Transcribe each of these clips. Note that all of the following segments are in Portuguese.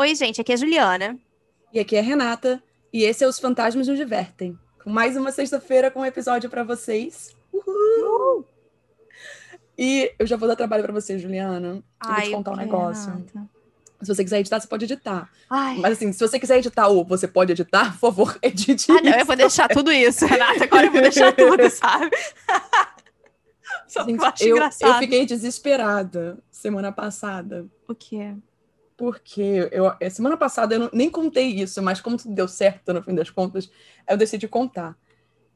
Oi, gente, aqui é a Juliana. E aqui é a Renata. E esse é Os Fantasmas Nos Divertem. Com mais uma sexta-feira com um episódio para vocês. Uhul! E eu já vou dar trabalho para você, Juliana. Eu Ai, vou te contar um negócio. Renata. Se você quiser editar, você pode editar. Ai. Mas assim, se você quiser editar ou você pode editar, por favor, edite Ah, não, eu vou deixar tudo isso, Renata. Agora eu vou deixar tudo, sabe? Só Gente, eu eu, eu fiquei desesperada semana passada. O quê? Porque eu, eh, semana passada eu não- nem contei isso, mas como tudo deu certo no fim das contas, eu decidi contar.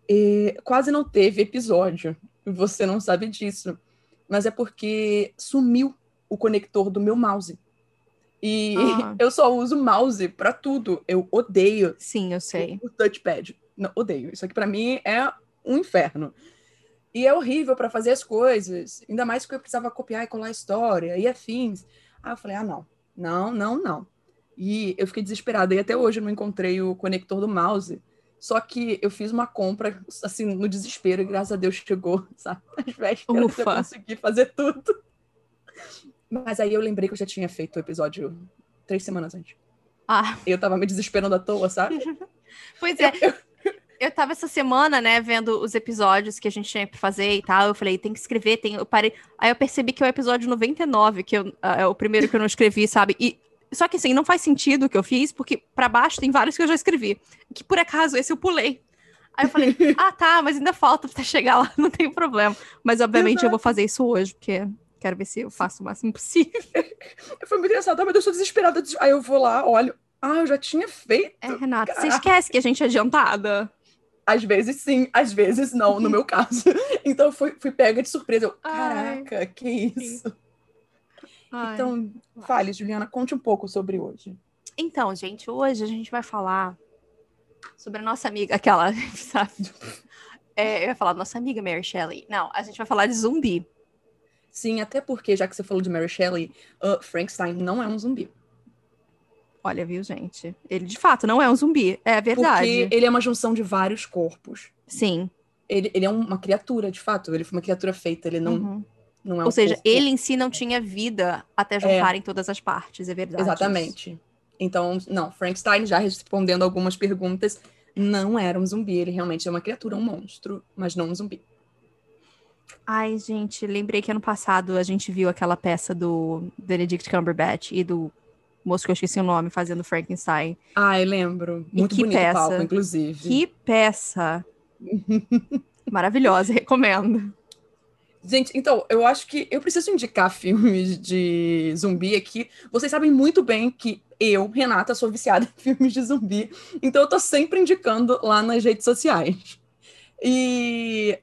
E quase não teve episódio. Você não sabe disso. Mas é porque sumiu o conector do meu mouse. E Ah. eu só uso mouse pra tudo. Eu odeio Sim, eu sei. o touchpad. Não, odeio. Isso aqui pra mim é um inferno. E é horrível pra fazer as coisas. Ainda mais que eu precisava copiar e colar a história e afins. Aí eu falei, ah, não. Não, não, não. E eu fiquei desesperada. E até hoje eu não encontrei o conector do mouse. Só que eu fiz uma compra, assim, no desespero. E graças a Deus chegou, sabe? Às vésperas eu Ufa. consegui fazer tudo. Mas aí eu lembrei que eu já tinha feito o episódio três semanas antes. Ah, eu tava me desesperando à toa, sabe? pois é. Eu tava essa semana, né, vendo os episódios que a gente tinha pra fazer e tal. Eu falei, tem que escrever, tem. Eu parei. Aí eu percebi que é o episódio 99, que eu, ah, é o primeiro que eu não escrevi, sabe? E. Só que assim, não faz sentido o que eu fiz, porque pra baixo tem vários que eu já escrevi. Que por acaso esse eu pulei. Aí eu falei, ah, tá, mas ainda falta pra chegar lá, não tem problema. Mas obviamente eu vou fazer isso hoje, porque quero ver se eu faço o máximo possível. Foi muito engraçado, ah, mas eu sou desesperada. Aí eu vou lá, olho. Ah, eu já tinha feito. É, Renata, você Caraca. esquece que a gente é adiantada. Às vezes sim, às vezes não, no meu caso. Então eu fui, fui pega de surpresa. Eu, Ai. caraca, que isso? Ai. Então, fale, Juliana, conte um pouco sobre hoje. Então, gente, hoje a gente vai falar sobre a nossa amiga, aquela, sabe? É, eu ia falar nossa amiga Mary Shelley. Não, a gente vai falar de zumbi. Sim, até porque, já que você falou de Mary Shelley, uh, Frankenstein não é um zumbi. Olha, viu, gente? Ele de fato não é um zumbi, é verdade. Porque ele é uma junção de vários corpos. Sim. Ele, ele é uma criatura, de fato. Ele foi uma criatura feita, ele não, uhum. não é um Ou seja, corpo. ele em si não tinha vida até juntarem todas as partes, é verdade. Exatamente. Então, não, Frankenstein, já respondendo algumas perguntas, não era um zumbi. Ele realmente é uma criatura, um monstro, mas não um zumbi. Ai, gente, lembrei que ano passado a gente viu aquela peça do Benedict Cumberbatch e do moço que eu esqueci o nome fazendo Frankenstein. Ah, eu lembro. E Muito que bonito peça. palco, inclusive. Que peça! Maravilhosa, recomendo. Gente, então, eu acho que eu preciso indicar filmes de zumbi aqui. Vocês sabem muito bem que eu, Renata, sou viciada em filmes de zumbi. Então, eu tô sempre indicando lá nas redes sociais. E,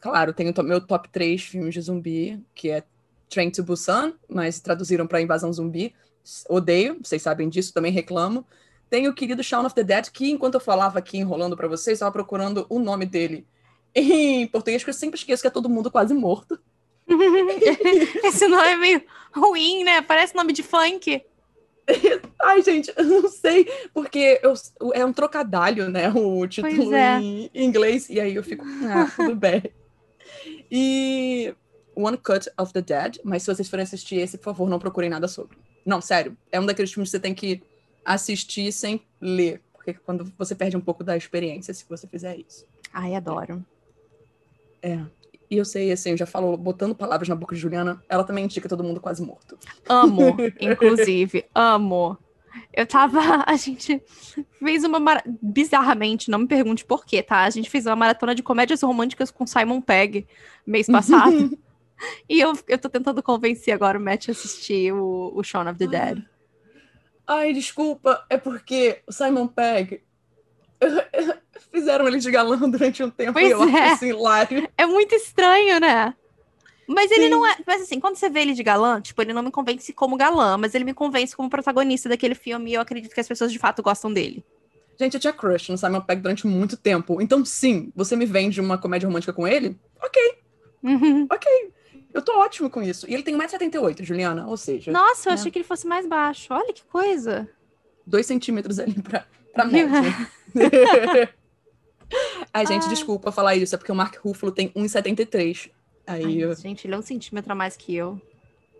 claro, tenho meu top 3 filmes de zumbi, que é Train to Busan, mas traduziram para Invasão Zumbi. Odeio, vocês sabem disso, também reclamo. Tem o querido Shaun of the Dead, que enquanto eu falava aqui enrolando para vocês, estava procurando o nome dele em português, que eu sempre esqueço que é todo mundo quase morto. Esse nome é meio ruim, né? Parece nome de funk. Ai, gente, eu não sei, porque eu- é um trocadilho, né? O título é. em inglês, e aí eu fico, ah, tudo bem. E One Cut of the Dead, mas se vocês forem assistir esse, por favor, não procurem nada sobre. Não, sério, é um daqueles filmes que você tem que assistir sem ler, porque quando você perde um pouco da experiência se você fizer isso. Ai, adoro. É. E eu sei, assim, eu já falo, botando palavras na boca de Juliana, ela também indica todo mundo quase morto. Amo, inclusive, amo. Eu tava. A gente fez uma. mara- Bizarramente, não me pergunte por quê, tá? A gente fez uma maratona de comédias românticas com Simon Pegg mês passado. e eu, eu tô tentando convencer agora o Matt a assistir o, o Shaun of the Dead. Ai, desculpa, é porque o Simon Pegg fizeram ele de galã durante um tempo Pois e eu é. acho assim hilário. É muito estranho, né? Mas ele Sim. não é. Mas assim, quando você vê ele de galã, tipo, ele não me convence como galã, mas ele me convence como protagonista daquele filme e eu acredito que as pessoas de fato gostam dele. Gente, eu tinha crush no Simon Pegg durante muito tempo. Então, sim, você me vende uma comédia romântica com ele? Ok, Uhum. ok. Eu tô ótimo com isso. E ele tem 1,78m, Juliana. Ou seja, Nossa, eu né? achei que ele fosse mais baixo. Olha que coisa. dois centímetros ali pra, pra média. Ai, gente, Ai. desculpa falar isso. É porque o Mark Ruffalo tem 1,73. Aí, Ai, eu- gente, ele é um centímetro a mais que eu.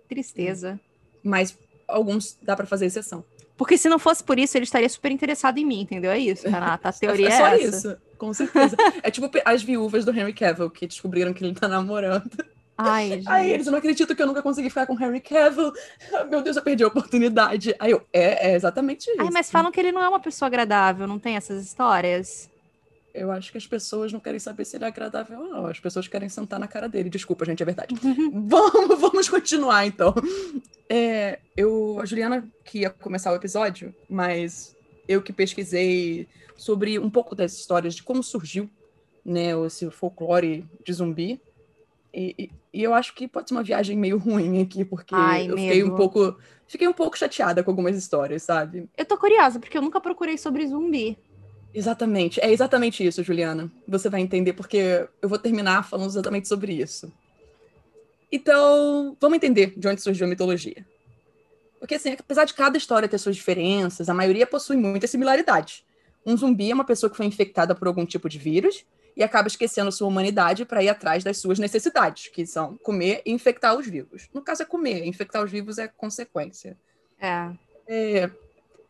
Tristeza. mas alguns dá pra fazer exceção. Porque se não fosse por isso, ele estaria super interessado em mim, entendeu? É isso, Renata. A teoria é, é só essa. isso, com certeza. é tipo as viúvas do Henry Cavill, que descobriram que ele tá namorando. Ai, gente. Aí eles, eu não acredito que eu nunca consegui ficar com o Henry Cavill. Meu Deus, eu perdi a oportunidade. Aí eu, é, é exatamente isso. Ai, mas falam que ele não é uma pessoa agradável, não tem essas histórias? Eu acho que as pessoas não querem saber se ele é agradável ou não. As pessoas querem sentar na cara dele. Desculpa, gente, é verdade. vamos, vamos continuar, então. É, eu, a Juliana que ia começar o episódio, mas eu que pesquisei sobre um pouco das histórias de como surgiu né, esse folclore de zumbi. E, e, e eu acho que pode ser uma viagem meio ruim aqui, porque Ai, eu fiquei medo. um pouco. Fiquei um pouco chateada com algumas histórias, sabe? Eu tô curiosa, porque eu nunca procurei sobre zumbi. Exatamente, é exatamente isso, Juliana. Você vai entender porque eu vou terminar falando exatamente sobre isso. Então, vamos entender de onde surgiu a mitologia. Porque, assim, apesar de cada história ter suas diferenças, a maioria possui muita similaridade. Um zumbi é uma pessoa que foi infectada por algum tipo de vírus e acaba esquecendo sua humanidade para ir atrás das suas necessidades, que são comer e infectar os vivos. No caso, é comer, infectar os vivos é consequência. É. É,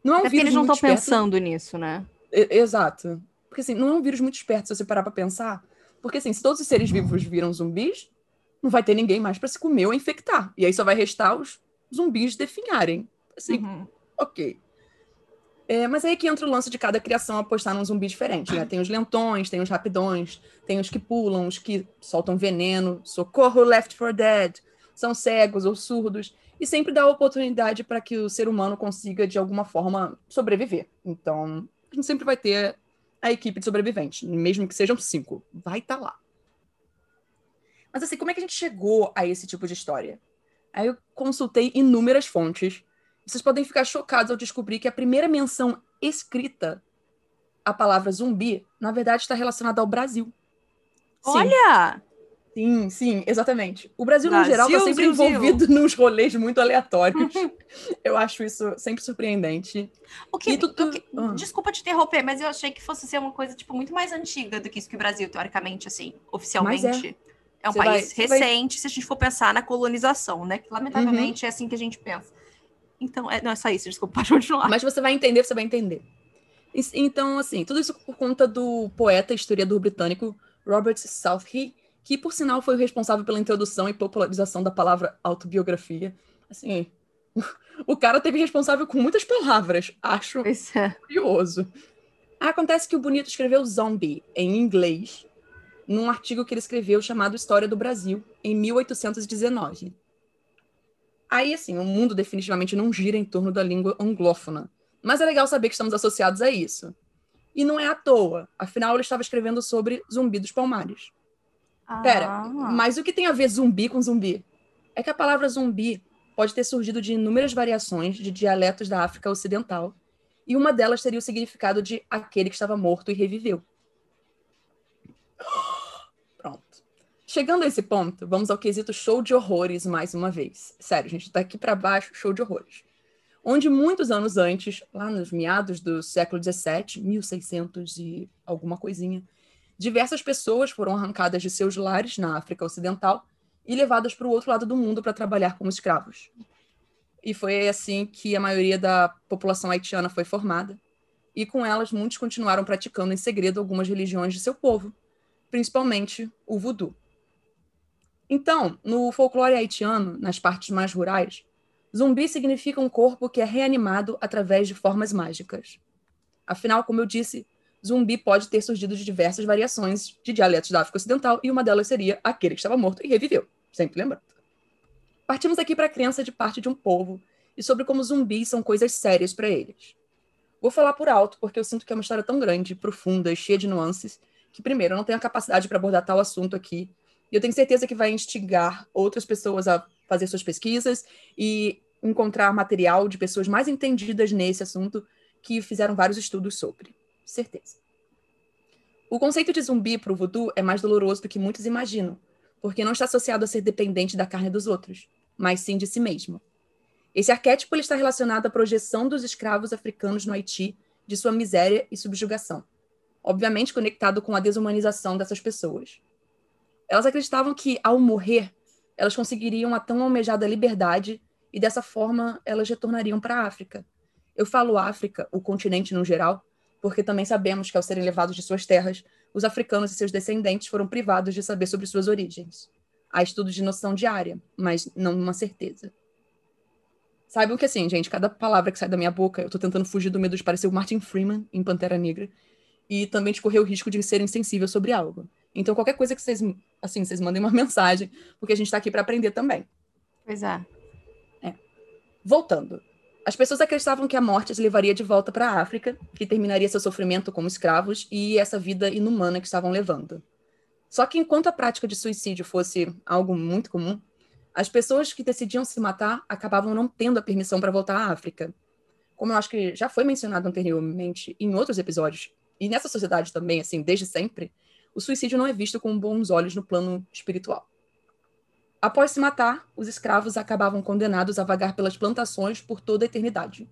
não é um É vírus eles não estão pensando nisso, né? Exato. Porque assim, não é um vírus muito esperto se você parar pra pensar. Porque assim, se todos os seres vivos viram zumbis, não vai ter ninguém mais pra se comer ou infectar. E aí só vai restar os zumbis definharem. Assim, Uhum. ok. É, mas aí é que entra o lance de cada criação apostar num zumbi diferente, né? Tem os lentões, tem os rapidões, tem os que pulam, os que soltam veneno, socorro Left for Dead, são cegos ou surdos, e sempre dá oportunidade para que o ser humano consiga, de alguma forma, sobreviver. Então, a gente sempre vai ter a equipe de sobreviventes, mesmo que sejam cinco. Vai estar lá. Mas assim, como é que a gente chegou a esse tipo de história? Aí eu consultei inúmeras fontes. Vocês podem ficar chocados ao descobrir que a primeira menção escrita à palavra zumbi, na verdade, está relacionada ao Brasil. Sim, Olha! sim, sim, exatamente. O Brasil, no Brasil, geral, está sempre Brasil. envolvido nos rolês muito aleatórios. eu acho isso sempre surpreendente. O que, tu- tu- o que- ah. Desculpa te interromper, mas eu achei que fosse ser uma coisa, tipo, muito mais antiga do que isso que o Brasil, teoricamente, assim, oficialmente. É. um Você vai- país vai- recente, se a gente for pensar na colonização, né? Que lamentavelmente é assim que a gente pensa. Então, é, não é só isso, desculpa, pode continuar. Mas você vai entender, você vai entender. E- Então, assim, tudo isso por conta do poeta e historiador britânico Robert Southey, que, por sinal, foi o responsável pela introdução e popularização da palavra autobiografia. Assim, o cara teve responsável com muitas palavras. Acho é. curioso. Acontece que o Bonito escreveu zombie em inglês num artigo que ele escreveu chamado História do Brasil, em 1819. Aí, assim, o mundo definitivamente não gira em torno da língua anglófona. Mas é legal saber que estamos associados a isso. E não é à toa, afinal ele estava escrevendo sobre Zumbi dos Palmares. Pera, Ah. mas o que tem a ver zumbi com zumbi? É que a palavra zumbi pode ter surgido de inúmeras variações de dialetos da África Ocidental, e uma delas teria o significado de aquele que estava morto e reviveu. Chegando a esse ponto, vamos ao quesito show de horrores mais uma vez. Sério, gente, daqui para baixo, show de horrores. Onde muitos anos antes, lá nos meados do século XVII, 1600 e alguma coisinha, diversas pessoas foram arrancadas de seus lares na África Ocidental e levadas para o outro lado do mundo para trabalhar como escravos. E foi assim que a maioria da população haitiana foi formada, e com elas muitos continuaram praticando em segredo algumas religiões de seu povo, principalmente o voodoo. Então, no folclore haitiano, nas partes mais rurais, zumbi significa um corpo que é reanimado através de formas mágicas. Afinal, como eu disse, zumbi pode ter surgido de diversas variações de dialetos da África Ocidental, e uma delas seria aquele que estava morto e reviveu, sempre lembrando. Partimos aqui para a crença de parte de um povo e sobre como zumbis são coisas sérias para eles. Vou falar por alto, porque eu sinto que é uma história tão grande, profunda e cheia de nuances, que, primeiro, eu não tenho a capacidade para abordar tal assunto aqui, e eu tenho certeza que vai instigar outras pessoas a fazer suas pesquisas e encontrar material de pessoas mais entendidas nesse assunto que fizeram vários estudos sobre. Certeza. O conceito de zumbi para o voodoo é mais doloroso do que muitos imaginam, porque não está associado a ser dependente da carne dos outros, mas sim de si mesmo. Esse arquétipo está relacionado à projeção dos escravos africanos no Haiti de sua miséria e subjugação, obviamente conectado com a desumanização dessas pessoas. Elas acreditavam que, ao morrer, elas conseguiriam a tão almejada liberdade e dessa forma elas retornariam para a África. Eu falo África, o continente no geral, porque também sabemos que, ao serem levados de suas terras, os africanos e seus descendentes foram privados de saber sobre suas origens. Há estudos de noção diária, mas não uma certeza. Saibam que, assim, gente, cada palavra que sai da minha boca, eu tô tentando fugir do medo de parecer o Martin Freeman em Pantera Negra e também de correr o risco de ser insensível sobre algo. Então, qualquer coisa que vocês, assim, vocês mandem uma mensagem, porque a gente tá aqui para aprender também. Pois é. é. Voltando. As pessoas acreditavam que a morte as levaria de volta para a África, que terminaria seu sofrimento como escravos e essa vida inumana que estavam levando. Só que enquanto a prática de suicídio fosse algo muito comum, as pessoas que decidiam se matar acabavam não tendo a permissão para voltar à África. Como eu acho que já foi mencionado anteriormente em outros episódios, e nessa sociedade também, assim, desde sempre, o suicídio não é visto com bons olhos no plano espiritual. Após se matar, os escravos acabavam condenados a vagar pelas plantações por toda a eternidade.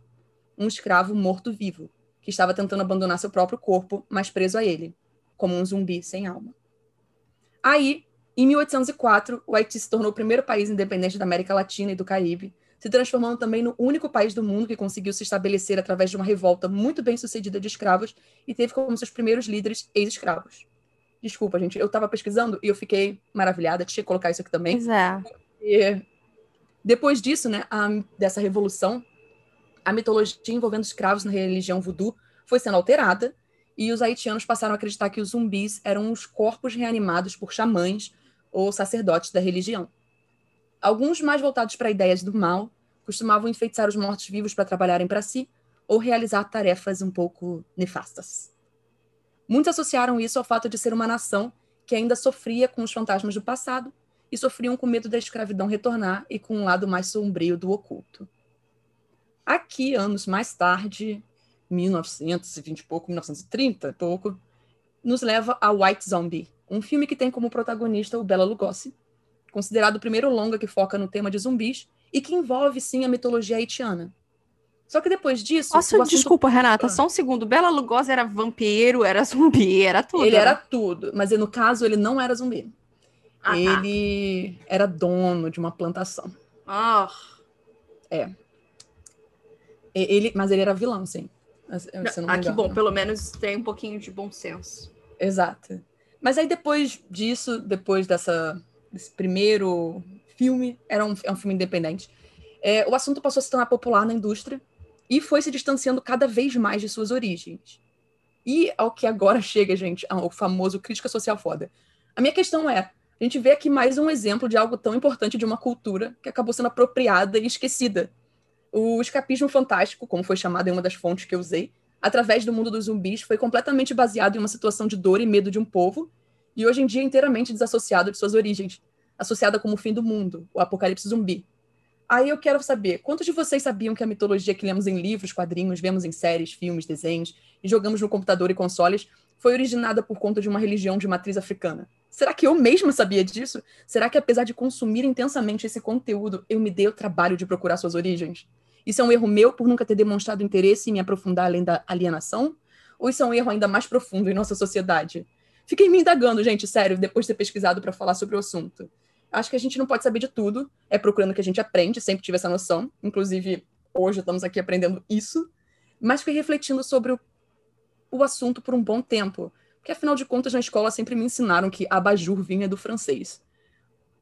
Um escravo morto-vivo, que estava tentando abandonar seu próprio corpo, mas preso a ele, como um zumbi sem alma. Aí, em 1804, o Haiti se tornou o primeiro país independente da América Latina e do Caribe, se transformando também no único país do mundo que conseguiu se estabelecer através de uma revolta muito bem sucedida de escravos e teve como seus primeiros líderes ex-escravos. Desculpa, gente, eu estava pesquisando e eu fiquei maravilhada, tinha que colocar isso aqui também. Pois é. E depois disso, né, a, dessa revolução, a mitologia envolvendo escravos na religião voodoo foi sendo alterada e os haitianos passaram a acreditar que os zumbis eram os corpos reanimados por xamãs ou sacerdotes da religião. Alguns mais voltados para ideias do mal costumavam enfeitiçar os mortos-vivos para trabalharem para si ou realizar tarefas um pouco nefastas. Muitos associaram isso ao fato de ser uma nação que ainda sofria com os fantasmas do passado e sofriam com medo da escravidão retornar e com um lado mais sombrio do oculto. Aqui, anos mais tarde, 1920 e pouco, 1930 e pouco, nos leva a White Zombie, um filme que tem como protagonista o Bela Lugosi, considerado o primeiro longa que foca no tema de zumbis e que envolve sim a mitologia haitiana. Só que depois disso. Nossa, assunto... desculpa, Renata, ah. só um segundo. Bela Lugosi era vampiro, era zumbi, era tudo. Ele né? era tudo, mas no caso ele não era zumbi. Ah, tá. ele era dono de uma plantação. Ah. É. Ele, mas ele era vilão, sim. Ah, que bom, pelo menos tem um pouquinho de bom senso. Exato. Mas aí depois disso, depois dessa, desse primeiro filme, era um, é um filme independente, é, o assunto passou a se tornar popular na indústria e foi se distanciando cada vez mais de suas origens. E ao que agora chega, gente, ao famoso crítica social foda. A minha questão é, a gente vê aqui mais um exemplo de algo tão importante de uma cultura que acabou sendo apropriada e esquecida. O escapismo fantástico, como foi chamado em uma das fontes que eu usei, através do mundo dos zumbis, foi completamente baseado em uma situação de dor e medo de um povo, e hoje em dia inteiramente desassociado de suas origens, associada como o fim do mundo, o apocalipse zumbi. Aí eu quero saber, quantos de vocês sabiam que a mitologia que lemos em livros, quadrinhos, vemos em séries, filmes, desenhos e jogamos no computador e consoles foi originada por conta de uma religião de matriz africana? Será que eu mesma sabia disso? Será que apesar de consumir intensamente esse conteúdo, eu me dei o trabalho de procurar suas origens? Isso é um erro meu por nunca ter demonstrado interesse em me aprofundar além da alienação? Ou isso é um erro ainda mais profundo em nossa sociedade? Fiquei me indagando, gente, sério, depois de ter pesquisado para falar sobre o assunto. Acho que a gente não pode saber de tudo, é procurando que a gente aprende, sempre tive essa noção. Inclusive, hoje estamos aqui aprendendo isso, mas fiquei refletindo sobre o, o assunto por um bom tempo. Porque, afinal de contas, na escola sempre me ensinaram que abajur vinha do francês.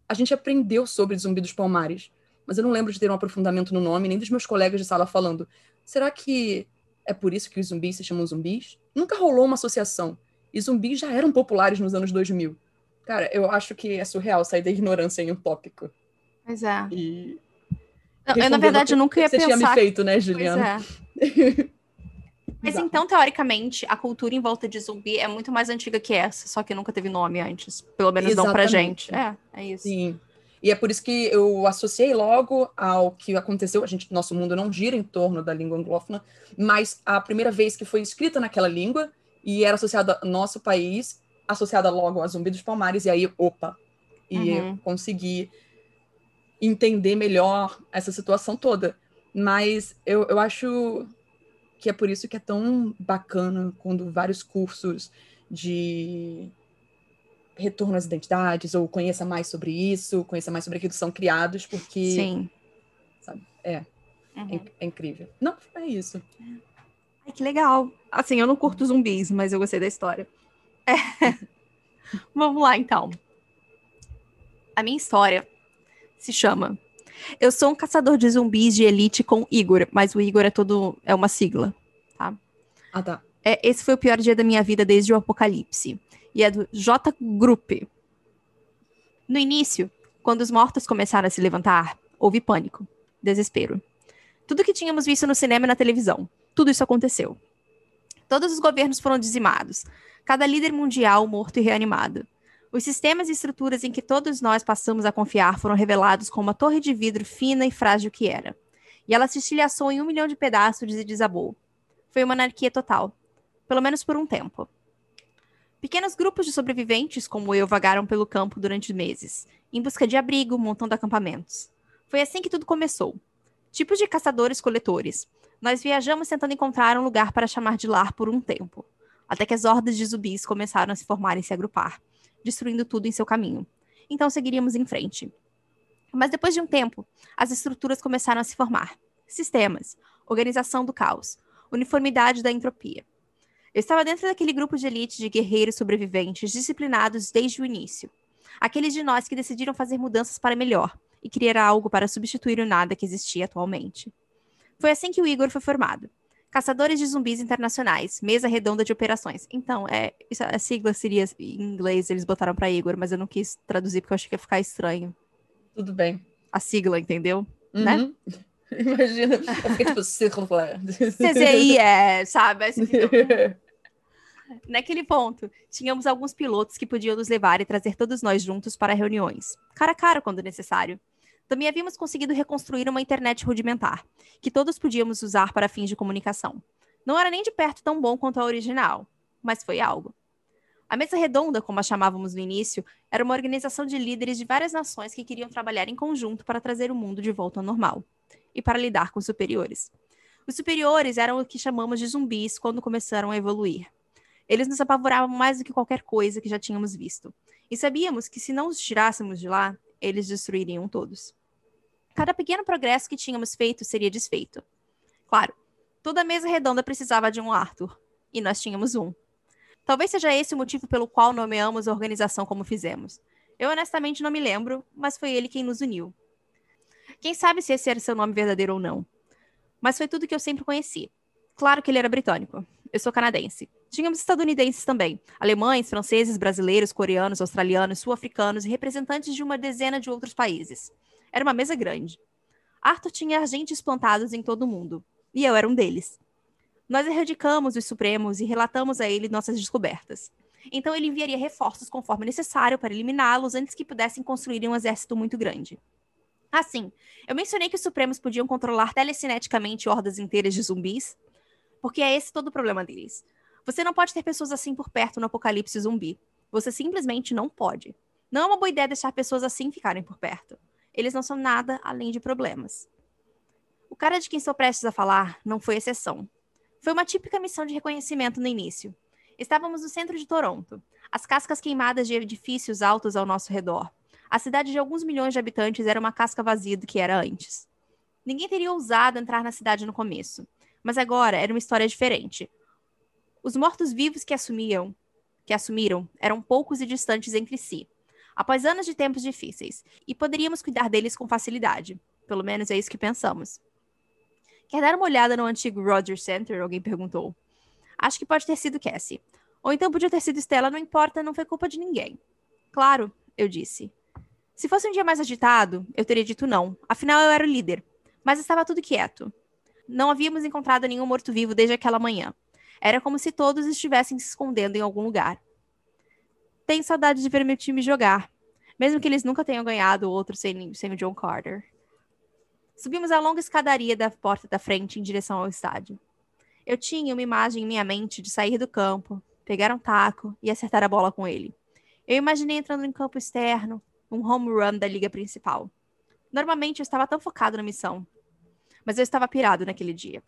A gente aprendeu sobre Zumbi dos Palmares, mas eu não lembro de ter um aprofundamento no nome, nem dos meus colegas de sala falando. Será que é por isso que os zumbis se chamam zumbis? Nunca rolou uma associação. E zumbis já eram populares nos anos 2000. Cara, eu acho que é surreal sair da ignorância em um tópico. Pois é. E... eu, na verdade, nunca ia você pensar... Você tinha me feito, né, Juliana? Pois é. Mas então, teoricamente, a cultura em volta de zumbi é muito mais antiga que essa, só que nunca teve nome antes. Pelo menos Exatamente. não pra gente. É, é isso. Sim. E é por isso que eu associei logo ao que aconteceu. A gente, nosso mundo não gira em torno da língua anglófona, mas a primeira vez que foi escrita naquela língua e era associada ao nosso país, associada logo a Zumbi dos Palmares, e aí, opa, e uhum. consegui entender melhor essa situação toda. Mas eu, eu acho que é por isso que é tão bacana quando vários cursos de retorno às identidades, ou conheça mais sobre isso, conheça mais sobre aquilo, são criados, porque. Sim. Sabe? É. Uhum. É, é, incrível. Não, é isso. Ai, que legal. Assim, eu não curto zumbis, mas eu gostei da história. Vamos lá, então. A minha história se chama Eu sou um caçador de zumbis de elite com Igor, mas o Igor é todo. é uma sigla, tá? Ah, tá. É, esse foi o pior dia da minha vida desde o apocalipse. E é do J Group. No início, quando os mortos começaram a se levantar, houve pânico, desespero. Tudo que tínhamos visto no cinema e na televisão, tudo isso aconteceu. Todos os governos foram dizimados, cada líder mundial morto e reanimado. Os sistemas e estruturas em que todos nós passamos a confiar foram revelados como uma torre de vidro fina e frágil que era. E ela se estilhaçou em um milhão de pedaços e desabou. Foi uma anarquia total. Pelo menos por um tempo. Pequenos grupos de sobreviventes, como eu, vagaram pelo campo durante meses, em busca de abrigo, montando acampamentos. Foi assim que tudo começou. Tipos de caçadores-coletores. Nós viajamos tentando encontrar um lugar para chamar de lar por um tempo, até que as hordas de zumbis começaram a se formar e se agrupar destruindo tudo em seu caminho. Então seguiríamos em frente. Mas depois de um tempo, as estruturas começaram a se formar. Sistemas, organização do caos, uniformidade da entropia. Eu estava dentro daquele grupo de elite de guerreiros sobreviventes disciplinados desde o início. Aqueles de nós que decidiram fazer mudanças para melhor e criar algo para substituir o nada que existia atualmente. Foi assim que o Igor foi formado. Caçadores de Zumbis Internacionais, mesa redonda de operações. Então, é, isso, a sigla seria em inglês, eles botaram para Igor, mas eu não quis traduzir porque eu achei que ia ficar estranho. Tudo bem. A sigla, entendeu? Né? Uhum. Né? Imagina, eu fiquei tipo, círculo. CCI é, sabe? Assim, Naquele ponto, tínhamos alguns pilotos que podiam nos levar e trazer todos nós juntos para reuniões, cara a cara quando necessário. Também havíamos conseguido reconstruir uma internet rudimentar, que todos podíamos usar para fins de comunicação. Não era nem de perto tão bom quanto a original, mas foi algo. A mesa redonda, como a chamávamos no início, era uma organização de líderes de várias nações que queriam trabalhar em conjunto para trazer o mundo de volta ao normal e para lidar com os superiores. Os superiores eram o que chamamos de zumbis quando começaram a evoluir. Eles nos apavoravam mais do que qualquer coisa que já tínhamos visto. E sabíamos que se não os tirássemos de lá, eles destruiriam todos. Cada pequeno progresso que tínhamos feito seria desfeito. Claro, toda mesa redonda precisava de um Arthur, e nós tínhamos um. Talvez seja esse o motivo pelo qual nomeamos a organização como fizemos. Eu honestamente não me lembro, mas foi ele quem nos uniu. Quem sabe se esse era seu nome verdadeiro ou não. Mas foi tudo que eu sempre conheci. Claro que ele era britânico. Eu sou canadense. Tínhamos estadunidenses também, alemães, franceses, brasileiros, coreanos, australianos, sul-africanos e representantes de uma dezena de outros países. Era uma mesa grande. Arthur tinha agentes plantados em todo o mundo, e eu era um deles. Nós erradicamos os Supremos e relatamos a ele nossas descobertas. Então ele enviaria reforços conforme necessário para eliminá-los antes que pudessem construir um exército muito grande. Assim, eu mencionei que os Supremos podiam controlar telecineticamente hordas inteiras de zumbis, porque é esse todo o problema deles. Você não pode ter pessoas assim por perto no apocalipse zumbi. Você simplesmente não pode. Não é uma boa ideia deixar pessoas assim ficarem por perto. Eles não são nada além de problemas. O cara de quem estou prestes a falar não foi exceção. Foi uma típica missão de reconhecimento no início. Estávamos no centro de Toronto, as cascas queimadas de edifícios altos ao nosso redor. A cidade de alguns milhões de habitantes era uma casca vazia do que era antes. Ninguém teria ousado entrar na cidade no começo, mas agora era uma história diferente. Os mortos-vivos que assumiam, que assumiram, eram poucos e distantes entre si, após anos de tempos difíceis, e poderíamos cuidar deles com facilidade. Pelo menos é isso que pensamos. Quer dar uma olhada no antigo Rogers Center? Alguém perguntou. Acho que pode ter sido Cassie. Ou então podia ter sido Stella, não importa, não foi culpa de ninguém. Claro, eu disse. Se fosse um dia mais agitado, eu teria dito não. Afinal, eu era o líder. Mas estava tudo quieto. Não havíamos encontrado nenhum morto-vivo desde aquela manhã. Era como se todos estivessem se escondendo em algum lugar. Tenho saudade de ver meu time jogar, mesmo que eles nunca tenham ganhado outro sem, sem o John Carter. Subimos a longa escadaria da porta da frente em direção ao estádio. Eu tinha uma imagem em minha mente de sair do campo, pegar um taco e acertar a bola com ele. Eu imaginei entrando em campo externo, um home run da liga principal. Normalmente eu estava tão focado na missão, mas eu estava pirado naquele dia.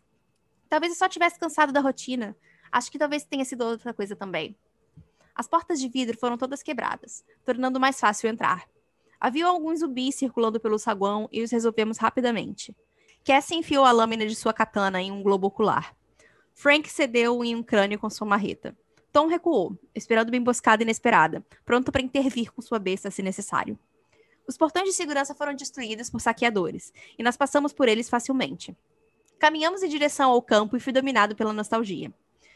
Talvez eu só tivesse cansado da rotina. Acho que talvez tenha sido outra coisa também. As portas de vidro foram todas quebradas, tornando mais fácil entrar. Havia alguns zumbis circulando pelo saguão e os resolvemos rapidamente. Cassie enfiou a lâmina de sua katana em um globo ocular. Frank cedeu em um crânio com sua marreta. Tom recuou, esperando uma emboscada inesperada, pronto para intervir com sua besta se necessário. Os portões de segurança foram destruídos por saqueadores, e nós passamos por eles facilmente. Caminhamos em direção ao campo e fui dominado pela nostalgia.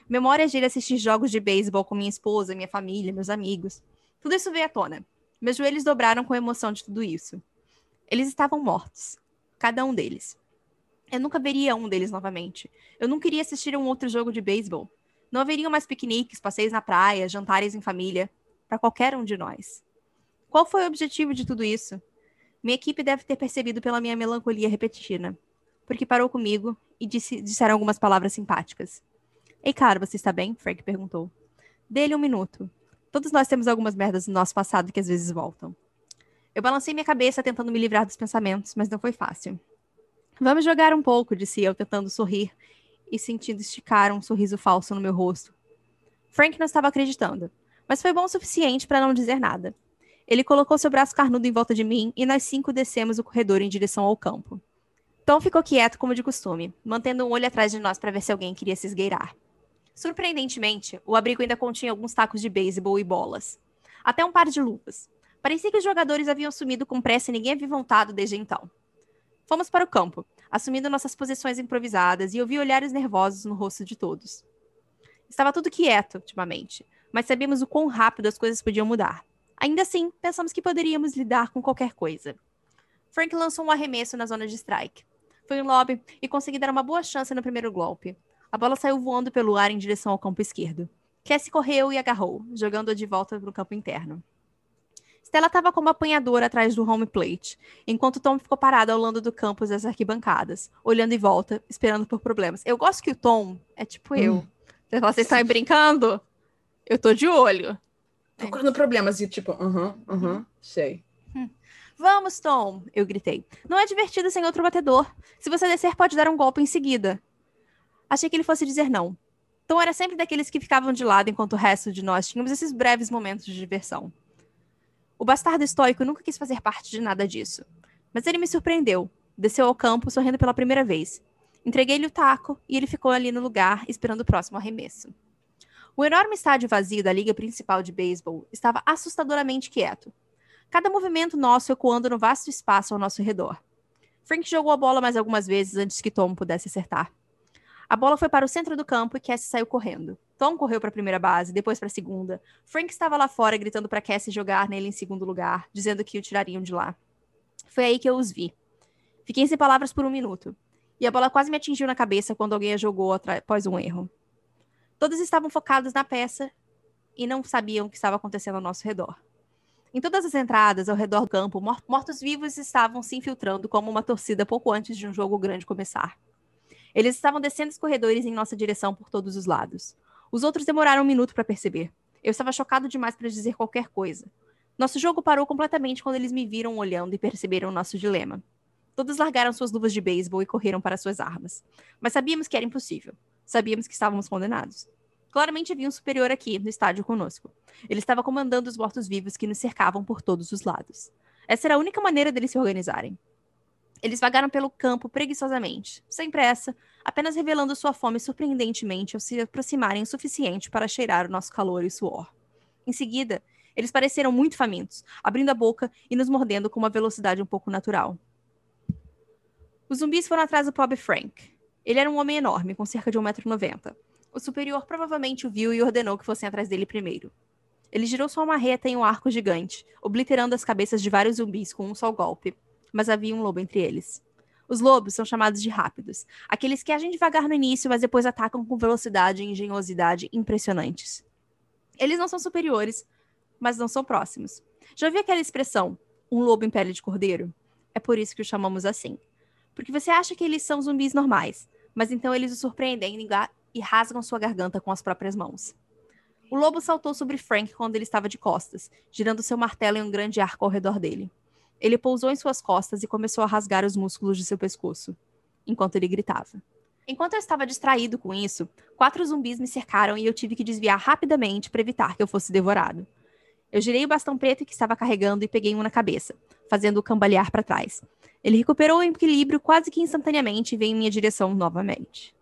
Memórias de ir assistir jogos de beisebol com minha esposa, minha família, meus amigos. Tudo isso veio à tona. Meus joelhos dobraram com a emoção de tudo isso. Eles estavam mortos. Cada um deles. Eu nunca veria um deles novamente. Eu não queria assistir a um outro jogo de beisebol. Não haveriam mais piqueniques, passeios na praia, jantares em família. Para qualquer um de nós. Qual foi o objetivo de tudo isso? Minha equipe deve ter percebido pela minha melancolia repetida, porque parou comigo e disse, disseram algumas palavras simpáticas. Ei, cara, você está bem? Frank perguntou. Dê-lhe um minuto. Todos nós temos algumas merdas no nosso passado que às vezes voltam. Eu balancei minha cabeça tentando me livrar dos pensamentos, mas não foi fácil. Vamos jogar um pouco, disse eu, tentando sorrir e sentindo esticar um sorriso falso no meu rosto. Frank não estava acreditando, mas foi bom o suficiente para não dizer nada. Ele colocou seu braço carnudo em volta de mim e nós cinco descemos o corredor em direção ao campo. Tom ficou quieto como de costume, mantendo um olho atrás de nós para ver se alguém queria se esgueirar. Surpreendentemente, o abrigo ainda continha alguns tacos de beisebol e bolas. Até um par de luvas. Parecia que os jogadores haviam sumido com pressa e ninguém havia voltado desde então. Fomos para o campo, assumindo nossas posições improvisadas, e eu vi olhares nervosos no rosto de todos. Estava tudo quieto, ultimamente, mas sabíamos o quão rápido as coisas podiam mudar. Ainda assim, pensamos que poderíamos lidar com qualquer coisa. Frank lançou um arremesso na zona de strike. Foi um lobby e consegui dar uma boa chance no primeiro golpe. A bola saiu voando pelo ar em direção ao campo esquerdo. Cassie correu e agarrou, jogando-a de volta para o campo interno. Stella estava como apanhadora atrás do home plate, enquanto Tom ficou parado ao lado do campo das arquibancadas, olhando em volta, esperando por problemas. Eu gosto que o Tom é tipo hum. eu. Vocês estão brincando? Eu tô de olho. Procurando problemas e tipo, aham, uh aham, -huh, uh -huh, sei. Hum. Vamos, Tom, eu gritei. Não é divertido sem outro batedor. Se você descer, pode dar um golpe em seguida. Achei que ele fosse dizer não. Tom era sempre daqueles que ficavam de lado enquanto o resto de nós tínhamos esses breves momentos de diversão. O bastardo estoico nunca quis fazer parte de nada disso. Mas ele me surpreendeu. Desceu ao campo sorrindo pela primeira vez. Entreguei-lhe o taco e ele ficou ali no lugar, esperando o próximo arremesso. O enorme estádio vazio da liga principal de beisebol estava assustadoramente quieto. Cada movimento nosso ecoando no vasto espaço ao nosso redor. Frank jogou a bola mais algumas vezes antes que Tom pudesse acertar. A bola foi para o centro do campo e Cassie saiu correndo. Tom correu para a primeira base, depois para a segunda. Frank estava lá fora gritando para Cassie jogar nele em segundo lugar, dizendo que o tirariam de lá. Foi aí que eu os vi. Fiquei sem palavras por um minuto. E a bola quase me atingiu na cabeça quando alguém a jogou após um erro. Todos estavam focados na peça e não sabiam o que estava acontecendo ao nosso redor. Em todas as entradas ao redor do campo, mortos-vivos estavam se infiltrando como uma torcida pouco antes de um jogo grande começar. Eles estavam descendo os corredores em nossa direção por todos os lados. Os outros demoraram um minuto para perceber. Eu estava chocado demais para dizer qualquer coisa. Nosso jogo parou completamente quando eles me viram olhando e perceberam nosso dilema. Todos largaram suas luvas de beisebol e correram para suas armas. Mas sabíamos que era impossível. Sabíamos que estávamos condenados. Claramente havia um superior aqui, no estádio conosco. Ele estava comandando os mortos-vivos que nos cercavam por todos os lados. Essa era a única maneira deles se organizarem. Eles vagaram pelo campo preguiçosamente, sem pressa, apenas revelando sua fome surpreendentemente ao se aproximarem o suficiente para cheirar o nosso calor e suor. Em seguida, eles pareceram muito famintos, abrindo a boca e nos mordendo com uma velocidade um pouco natural. Os zumbis foram atrás do pobre Frank, ele era um homem enorme, com cerca de 1,90m. O superior provavelmente o viu e ordenou que fossem atrás dele primeiro. Ele girou sua marreta em um arco gigante, obliterando as cabeças de vários zumbis com um só golpe. Mas havia um lobo entre eles. Os lobos são chamados de rápidos, aqueles que agem devagar no início, mas depois atacam com velocidade e engenhosidade impressionantes. Eles não são superiores, mas não são próximos. Já ouviu aquela expressão, um lobo em pele de cordeiro? É por isso que o chamamos assim. Porque você acha que eles são zumbis normais, mas então eles o surpreendem e rasgam sua garganta com as próprias mãos. O lobo saltou sobre Frank quando ele estava de costas, girando seu martelo em um grande arco ao redor dele. Ele pousou em suas costas e começou a rasgar os músculos de seu pescoço, enquanto ele gritava. Enquanto eu estava distraído com isso, quatro zumbis me cercaram e eu tive que desviar rapidamente para evitar que eu fosse devorado. Eu girei o bastão preto que estava carregando e peguei um na cabeça. fazendo-o cambalear para trás. Ele recuperou o equilíbrio quase que instantaneamente e veio em minha direção novamente.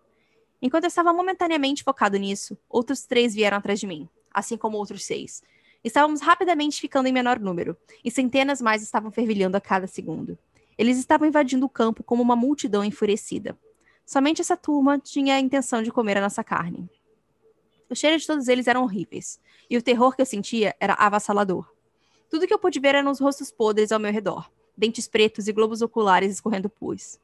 Enquanto eu estava momentaneamente focado nisso, outros três vieram atrás de mim, assim como outros seis. Estávamos rapidamente ficando em menor número, e centenas mais estavam fervilhando a cada segundo. Eles estavam invadindo o campo como uma multidão enfurecida. Somente essa turma tinha a intenção de comer a nossa carne. O cheiro de todos eles eram horríveis, e o terror que eu sentia era avassalador. Tudo que eu pude ver eram os rostos podres ao meu redor, dentes pretos e globos oculares escorrendo pus.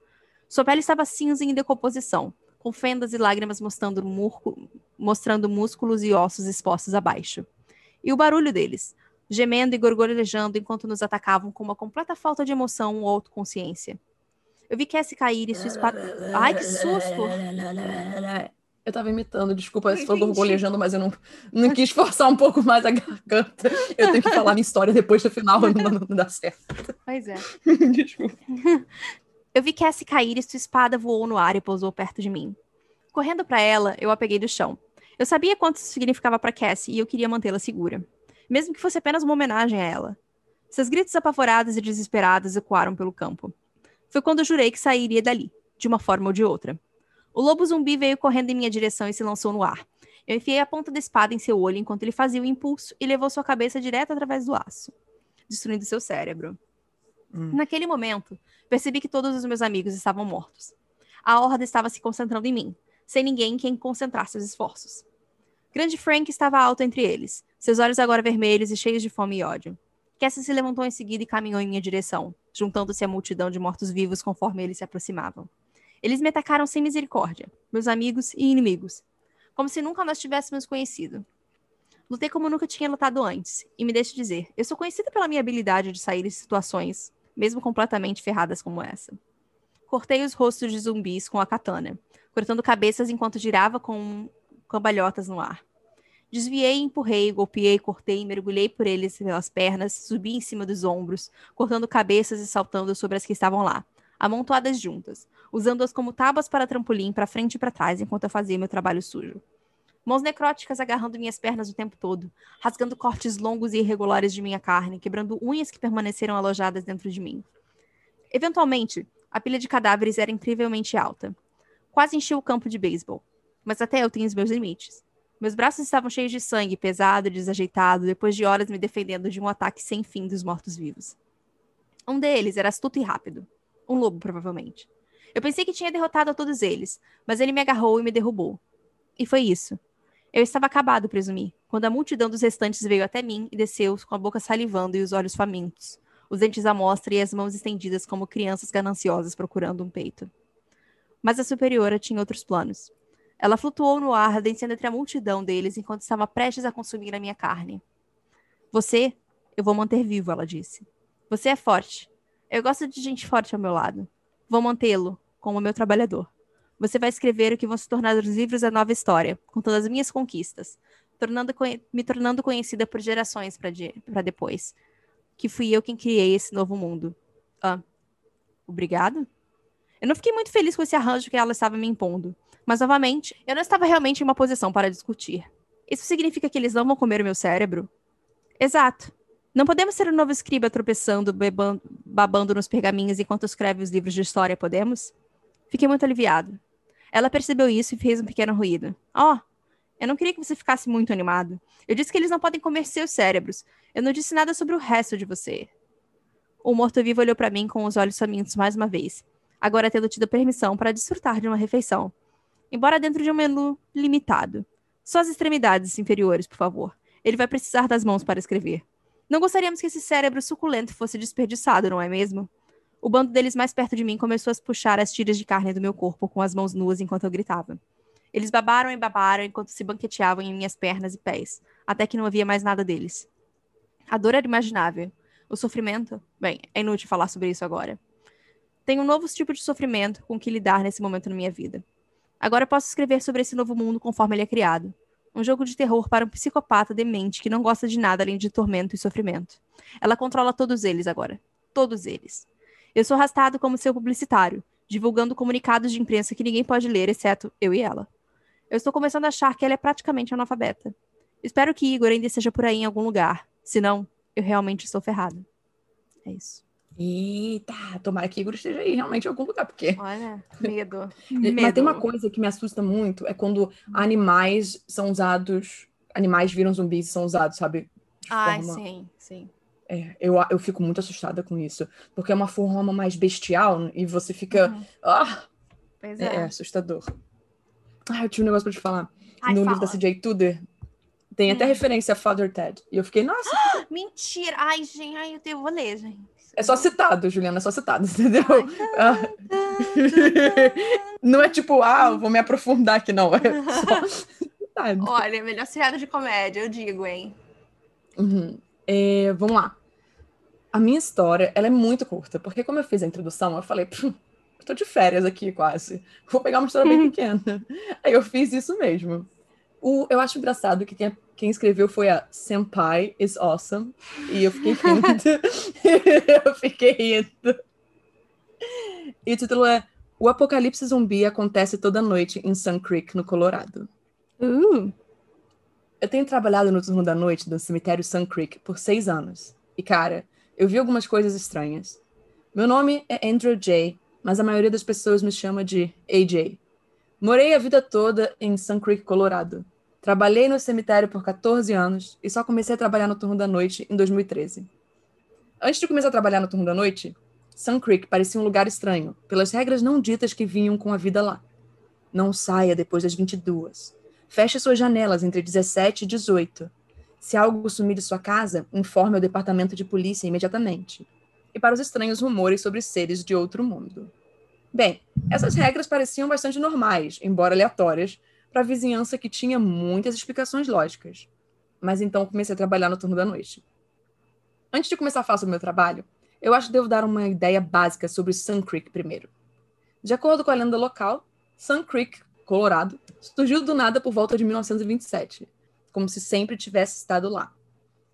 Sua pele estava cinza e em decomposição, com fendas e lágrimas mostrando, murco, mostrando músculos e ossos expostos abaixo. E o barulho deles, gemendo e gorgolejando enquanto nos atacavam com uma completa falta de emoção ou autoconsciência. Eu vi Cassie cair e sua espada. Ai, que susto! Eu tava imitando, desculpa se tô gorgolejando, mas eu não, não quis forçar um pouco mais a garganta. Eu tenho que falar minha história depois do final, não, não, não dá certo. Pois é. desculpa. Eu vi Cassie cair e sua espada voou no ar e pousou perto de mim. Correndo para ela, eu a peguei do chão. Eu sabia quanto isso significava para Cassie e eu queria mantê-la segura. Mesmo que fosse apenas uma homenagem a ela. Seus gritos apavorados e desesperados ecoaram pelo campo. Foi quando jurei que sairia dali, de uma forma ou de outra. O lobo zumbi veio correndo em minha direção e se lançou no ar. Eu enfiei a ponta da espada em seu olho enquanto ele fazia o impulso e levou sua cabeça direto através do aço, destruindo seu cérebro. Hum. Naquele momento, percebi que todos os meus amigos estavam mortos. A horda estava se concentrando em mim, sem ninguém em quem concentrar seus esforços. Grande Frank estava alto entre eles, seus olhos agora vermelhos e cheios de fome e ódio. Cassie se levantou em seguida e caminhou em minha direção, juntando-se à multidão de mortos-vivos conforme eles se aproximavam. Eles me atacaram sem misericórdia, meus amigos e inimigos, como se nunca nós tivéssemos conhecido. Lutei como nunca tinha lutado antes, e me deixe dizer, eu sou conhecida pela minha habilidade de sair de situações, mesmo completamente ferradas como essa. Cortei os rostos de zumbis com a katana, cortando cabeças enquanto girava com cambalhotas no ar. Desviei, empurrei, golpeei, cortei, mergulhei por eles pelas pernas, subi em cima dos ombros, cortando cabeças e saltando sobre as que estavam lá, amontoadas juntas, usando-as como tábuas para trampolim para frente e para trás enquanto eu fazia meu trabalho sujo. Mãos necróticas agarrando minhas pernas o tempo todo, rasgando cortes longos e irregulares de minha carne, quebrando unhas que permaneceram alojadas dentro de mim. Eventualmente, a pilha de cadáveres era incrivelmente alta. Quase encheu o campo de beisebol. Mas até eu tenho os meus limites. Meus braços estavam cheios de sangue, pesado e desajeitado, depois de horas me defendendo de um ataque sem fim dos mortos-vivos. Um deles era astuto e rápido. Um lobo, provavelmente. Eu pensei que tinha derrotado a todos eles, mas ele me agarrou e me derrubou. E foi isso. Eu estava acabado, presumi, quando a multidão dos restantes veio até mim e desceu com a boca salivando e os olhos famintos, os dentes à mostra e as mãos estendidas como crianças gananciosas procurando um peito. Mas a superiora tinha outros planos. Ela flutuou no ar, descendo entre a multidão deles enquanto estava prestes a consumir a minha carne. Você, eu vou manter vivo, ela disse. Você é forte. Eu gosto de gente forte ao meu lado. Vou mantê-lo, como meu trabalhador. Você vai escrever o que vão se tornar os livros da nova história, com todas as minhas conquistas, tornando, me tornando conhecida por gerações para depois. Que fui eu quem criei esse novo mundo. Ah, obrigado? Eu não fiquei muito feliz com esse arranjo que ela estava me impondo. Mas, novamente, eu não estava realmente em uma posição para discutir. Isso significa que eles não vão comer o meu cérebro? Exato. Não podemos ser o novo escriba tropeçando, bebando, babando nos pergaminhos enquanto escreve os livros de história, podemos? Fiquei muito aliviado. Ela percebeu isso e fez um pequeno ruído. Oh, eu não queria que você ficasse muito animado. Eu disse que eles não podem comer seus cérebros. Eu não disse nada sobre o resto de você. O morto-vivo olhou para mim com os olhos famintos mais uma vez, agora tendo tido permissão para desfrutar de uma refeição. Embora dentro de um menu limitado. Só as extremidades inferiores, por favor. Ele vai precisar das mãos para escrever. Não gostaríamos que esse cérebro suculento fosse desperdiçado, não é mesmo? O bando deles mais perto de mim começou a puxar as tiras de carne do meu corpo com as mãos nuas enquanto eu gritava. Eles babaram e babaram enquanto se banqueteavam em minhas pernas e pés, até que não havia mais nada deles. A dor era imaginável. O sofrimento? Bem, é inútil falar sobre isso agora. Tenho um novo tipo de sofrimento com que lidar nesse momento na minha vida. Agora posso escrever sobre esse novo mundo conforme ele é criado. Um jogo de terror para um psicopata demente que não gosta de nada além de tormento e sofrimento. Ela controla todos eles agora. Todos eles. Eu sou arrastado como seu publicitário, divulgando comunicados de imprensa que ninguém pode ler, exceto eu e ela. Eu estou começando a achar que ela é praticamente analfabeta. Espero que Igor ainda esteja por aí em algum lugar. Senão, eu realmente estou ferrado. É isso. Eita, tomara que Igor esteja aí realmente em algum lugar, porque. Olha, medo. medo. Mas tem uma coisa que me assusta muito: é quando animais são usados. Animais viram zumbis e são usados, sabe? Ai, forma... sim, sim. É, eu, eu fico muito assustada com isso. Porque é uma forma mais bestial e você fica. Uhum. Ah! Pois é. é. assustador. Ah, eu tinha um negócio pra te falar. Ai, no fala. livro da CJ Tudor, tem até hum. referência a Father Ted. E eu fiquei, nossa. Mentira! Ai, gente, ai, eu vou ler, gente. É só citado, Juliana, é só citado, entendeu? Ai, tá, não é tipo, ah, vou me aprofundar aqui, não. É só citado. Olha, melhor seriado de comédia, eu digo, hein? Uhum. É, vamos lá. A minha história, ela é muito curta, porque como eu fiz a introdução, eu falei, eu tô de férias aqui quase. Vou pegar uma história bem pequena. Aí eu fiz isso mesmo. O, eu acho engraçado que quem, quem, escreveu foi a Senpai is Awesome. E eu fiquei rindo. eu fiquei rindo. E o título é O Apocalipse Zumbi acontece toda noite em Sun Creek, no Colorado. Uh. Eu tenho trabalhado no turno da noite do cemitério Sun Creek por seis anos. E, cara, eu vi algumas coisas estranhas. Meu nome é Andrew J., mas a maioria das pessoas me chama de AJ. Morei a vida toda em Sun Creek, Colorado. Trabalhei no cemitério por 14 anos e só comecei a trabalhar no turno da noite em 2013. Antes de começar a trabalhar no turno da noite, Sun Creek parecia um lugar estranho, pelas regras não ditas que vinham com a vida lá. Não saia depois das 22. Feche suas janelas entre 17 e 18. Se algo sumir de sua casa, informe ao departamento de polícia imediatamente. E para os estranhos rumores sobre seres de outro mundo. Bem, essas regras pareciam bastante normais, embora aleatórias, para a vizinhança que tinha muitas explicações lógicas. Mas então comecei a trabalhar no turno da noite. Antes de começar a falar sobre o meu trabalho, eu acho que devo dar uma ideia básica sobre Sun Creek primeiro. De acordo com a lenda local, Sun Creek, Colorado, surgiu do nada por volta de 1927, como se sempre tivesse estado lá.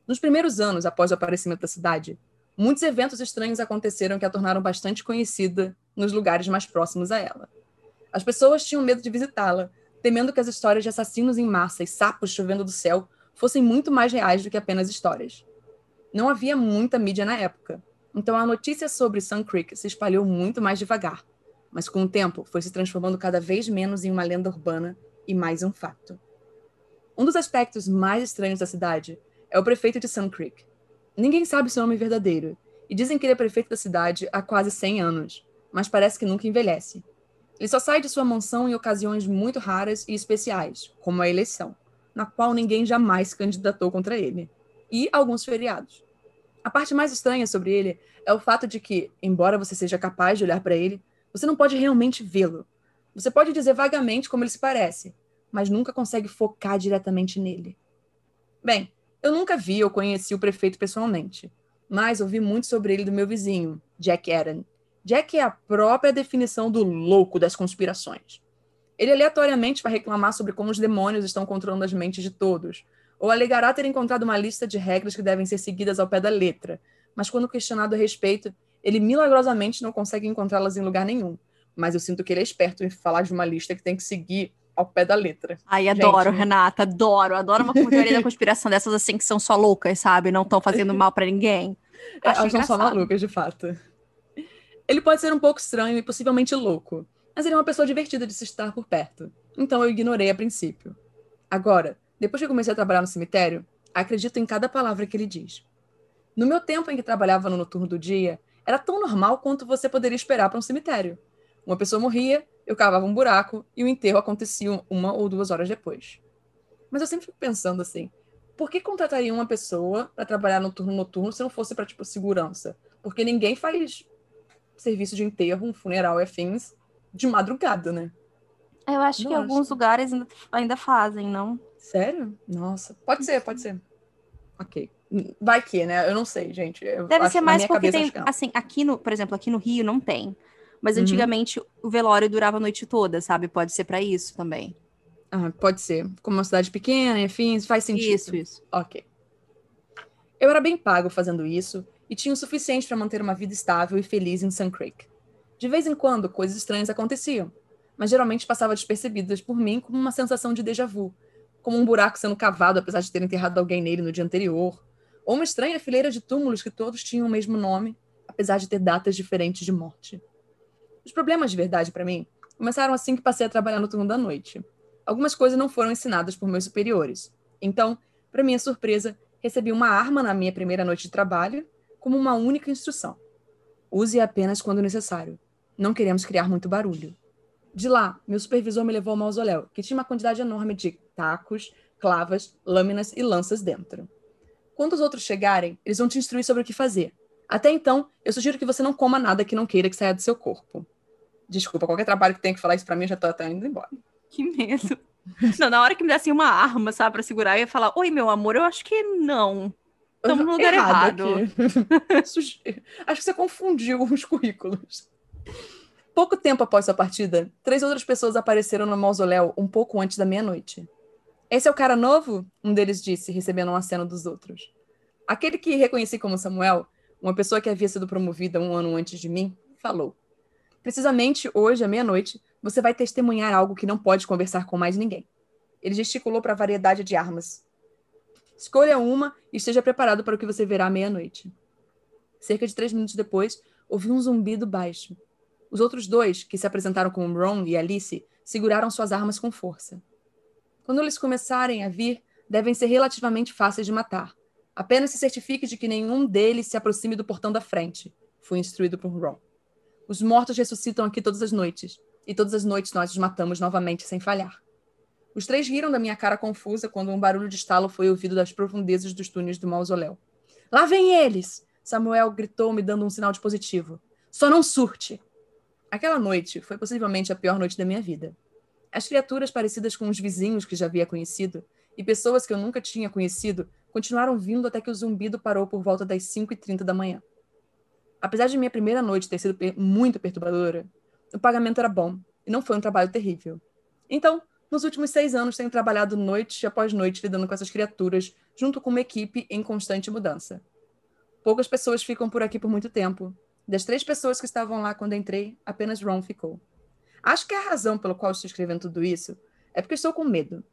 Nos primeiros anos após o aparecimento da cidade, muitos eventos estranhos aconteceram que a tornaram bastante conhecida nos lugares mais próximos a ela. As pessoas tinham medo de visitá-la temendo que as histórias de assassinos em massa e sapos chovendo do céu fossem muito mais reais do que apenas histórias. Não havia muita mídia na época, então a notícia sobre Sun Creek se espalhou muito mais devagar, mas com o tempo foi se transformando cada vez menos em uma lenda urbana e mais um fato. Um dos aspectos mais estranhos da cidade é o prefeito de Sun Creek. Ninguém sabe seu nome verdadeiro, e dizem que ele é prefeito da cidade há quase 100 anos, mas parece que nunca envelhece. Ele só sai de sua mansão em ocasiões muito raras e especiais, como a eleição, na qual ninguém jamais se candidatou contra ele, e alguns feriados. A parte mais estranha sobre ele é o fato de que, embora você seja capaz de olhar para ele, você não pode realmente vê-lo. Você pode dizer vagamente como ele se parece, mas nunca consegue focar diretamente nele. Bem, eu nunca vi ou conheci o prefeito pessoalmente, mas ouvi muito sobre ele do meu vizinho, Jack Aaron, Jack é a própria definição do louco das conspirações. Ele aleatoriamente vai reclamar sobre como os demônios estão controlando as mentes de todos, ou alegará ter encontrado uma lista de regras que devem ser seguidas ao pé da letra, mas quando questionado a respeito, ele milagrosamente não consegue encontrá-las em lugar nenhum. Mas eu sinto que ele é esperto em falar de uma lista que tem que seguir ao pé da letra. Ai, adoro, Gente, Renata, adoro. Adoro uma teoria da conspiração dessas assim que são só loucas, sabe? Não estão fazendo mal para ninguém. É, elas são só malucas, de fato. Ele pode ser um pouco estranho e possivelmente louco, mas ele é uma pessoa divertida de se estar por perto. Então eu ignorei a princípio. Agora, depois que comecei a trabalhar no cemitério, acredito em cada palavra que ele diz. No meu tempo em que trabalhava no noturno do dia, era tão normal quanto você poderia esperar para um cemitério. Uma pessoa morria, eu cavava um buraco e o enterro acontecia uma ou duas horas depois. Mas eu sempre fico pensando assim: por que contrataria uma pessoa para trabalhar no turno noturno se não fosse para tipo segurança? Porque ninguém faz serviço de enterro, um funeral e afins de madrugada, né? Eu acho não que acho. alguns lugares ainda fazem, não? Sério? Nossa. Pode ser, pode ser. Ok. Vai que, né? Eu não sei, gente. Eu Deve acho, ser mais porque tem, assim, aqui no, por exemplo, aqui no Rio não tem. Mas uhum. antigamente o velório durava a noite toda, sabe? Pode ser para isso também. Ah, pode ser. Como uma cidade pequena, enfim, faz sentido. Isso, isso. Ok. Eu era bem pago fazendo isso, e tinha o suficiente para manter uma vida estável e feliz em Sun Creek. De vez em quando, coisas estranhas aconteciam, mas geralmente passavam despercebidas por mim como uma sensação de déjà vu, como um buraco sendo cavado apesar de ter enterrado alguém nele no dia anterior, ou uma estranha fileira de túmulos que todos tinham o mesmo nome, apesar de ter datas diferentes de morte. Os problemas de verdade para mim começaram assim que passei a trabalhar no turno da noite. Algumas coisas não foram ensinadas por meus superiores. Então, para minha surpresa, recebi uma arma na minha primeira noite de trabalho como uma única instrução. Use apenas quando necessário. Não queremos criar muito barulho. De lá, meu supervisor me levou ao mausoléu, que tinha uma quantidade enorme de tacos, clavas, lâminas e lanças dentro. Quando os outros chegarem, eles vão te instruir sobre o que fazer. Até então, eu sugiro que você não coma nada que não queira que saia do seu corpo. Desculpa, qualquer trabalho que tenha que falar isso pra mim, eu já tô até indo embora. Que medo. Não, na hora que me desse uma arma, sabe, pra segurar, eu ia falar: Oi, meu amor, eu acho que não. Estamos no lugar errado. errado. acho que você confundiu os currículos. Pouco tempo após sua partida, três outras pessoas apareceram no mausoléu um pouco antes da meia-noite. Esse é o cara novo? Um deles disse, recebendo um aceno dos outros. Aquele que reconheci como Samuel, uma pessoa que havia sido promovida um ano antes de mim, falou: Precisamente hoje, à meia-noite, você vai testemunhar algo que não pode conversar com mais ninguém. Ele gesticulou para a variedade de armas. Escolha uma e esteja preparado para o que você verá à meia-noite. Cerca de três minutos depois, ouvi um zumbido baixo. Os outros dois, que se apresentaram como Ron e Alice, seguraram suas armas com força. Quando eles começarem a vir, devem ser relativamente fáceis de matar. Apenas se certifique de que nenhum deles se aproxime do portão da frente. Fui instruído por Ron. Os mortos ressuscitam aqui todas as noites, e todas as noites nós os matamos novamente sem falhar. Os três riram da minha cara confusa quando um barulho de estalo foi ouvido das profundezas dos túneis do mausoléu. Lá vem eles! Samuel gritou, me dando um sinal de positivo. Só não surte! Aquela noite foi possivelmente a pior noite da minha vida. As criaturas parecidas com os vizinhos que já havia conhecido e pessoas que eu nunca tinha conhecido continuaram vindo até que o zumbido parou por volta das 5h30 da manhã. Apesar de minha primeira noite ter sido muito perturbadora, o pagamento era bom e não foi um trabalho terrível. Então, nos últimos seis anos, tenho trabalhado noite após noite lidando com essas criaturas, junto com uma equipe em constante mudança. Poucas pessoas ficam por aqui por muito tempo. Das três pessoas que estavam lá quando entrei, apenas Ron ficou. Acho que a razão pela qual estou escrevendo tudo isso é porque estou com medo.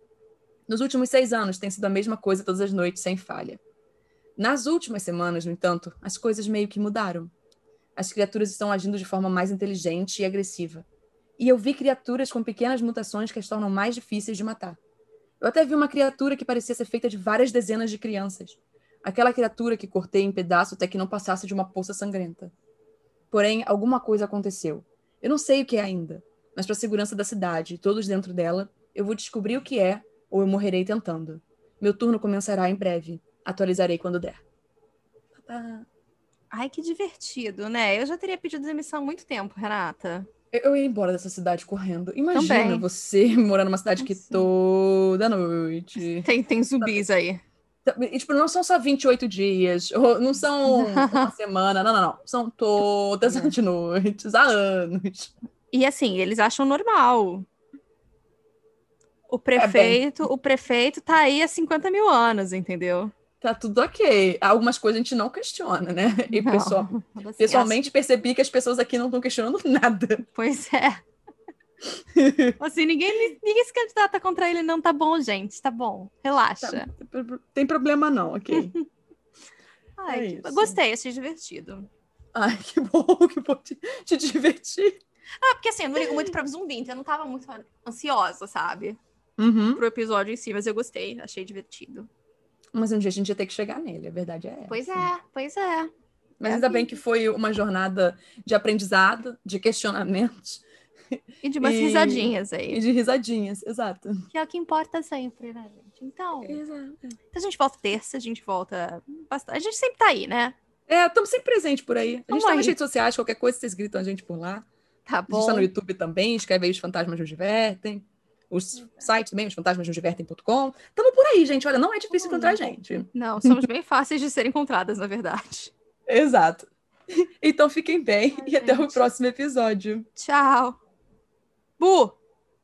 Nos últimos seis anos tem sido a mesma coisa todas as noites, sem falha. Nas últimas semanas, no entanto, as coisas meio que mudaram as criaturas estão agindo de forma mais inteligente e agressiva. E eu vi criaturas com pequenas mutações que as tornam mais difíceis de matar. Eu até vi uma criatura que parecia ser feita de várias dezenas de crianças. Aquela criatura que cortei em pedaços até que não passasse de uma poça sangrenta. Porém, alguma coisa aconteceu. Eu não sei o que é ainda, mas para a segurança da cidade todos dentro dela, eu vou descobrir o que é ou eu morrerei tentando. Meu turno começará em breve. Atualizarei quando der. Ai, que divertido, né? Eu já teria pedido demissão há muito tempo, Renata. Eu ia embora dessa cidade correndo. Imagina Também. você morar numa cidade que toda noite. Tem, tem zumbis aí. E, tipo, não são só 28 dias, não são uma semana, não, não, não. São todas as noites, há anos. E assim, eles acham normal. O prefeito, é o prefeito tá aí há 50 mil anos, entendeu? Tá tudo ok. Algumas coisas a gente não questiona, né? E não, pessoal, pessoalmente percebi que as pessoas aqui não estão questionando nada. Pois é. assim, ninguém, ninguém se candidata contra ele, não. Tá bom, gente, tá bom. Relaxa. Tá, tem problema não, ok. Ai, é que... gostei, achei divertido. Ai, que bom, que bom te, te divertir. Ah, porque assim, eu não ligo muito pra zumbi, então eu não tava muito ansiosa, sabe? Uhum. Pro episódio em si, mas eu gostei, achei divertido. Mas um dia a gente ia ter que chegar nele, a verdade é essa. Pois é, pois é. Mas é ainda bem que foi uma jornada de aprendizado, de questionamentos. E de umas e... risadinhas aí. E de risadinhas, exato. Que é o que importa sempre, né, gente? Então. Exato. Então a gente volta terça, a gente volta. Bastante. A gente sempre tá aí, né? É, estamos sempre presente por aí. A gente tá nas redes sociais, qualquer coisa, vocês gritam a gente por lá. Tá bom. A gente tá no YouTube também, escreve aí os fantasmas nos divertem os sites também, os fantasmas nos divertem.com. Estamos por aí, gente. Olha, não é difícil encontrar a gente. Não, somos bem fáceis de ser encontradas, na verdade. Exato. Então fiquem bem Ai, e gente. até o próximo episódio. Tchau. Bu!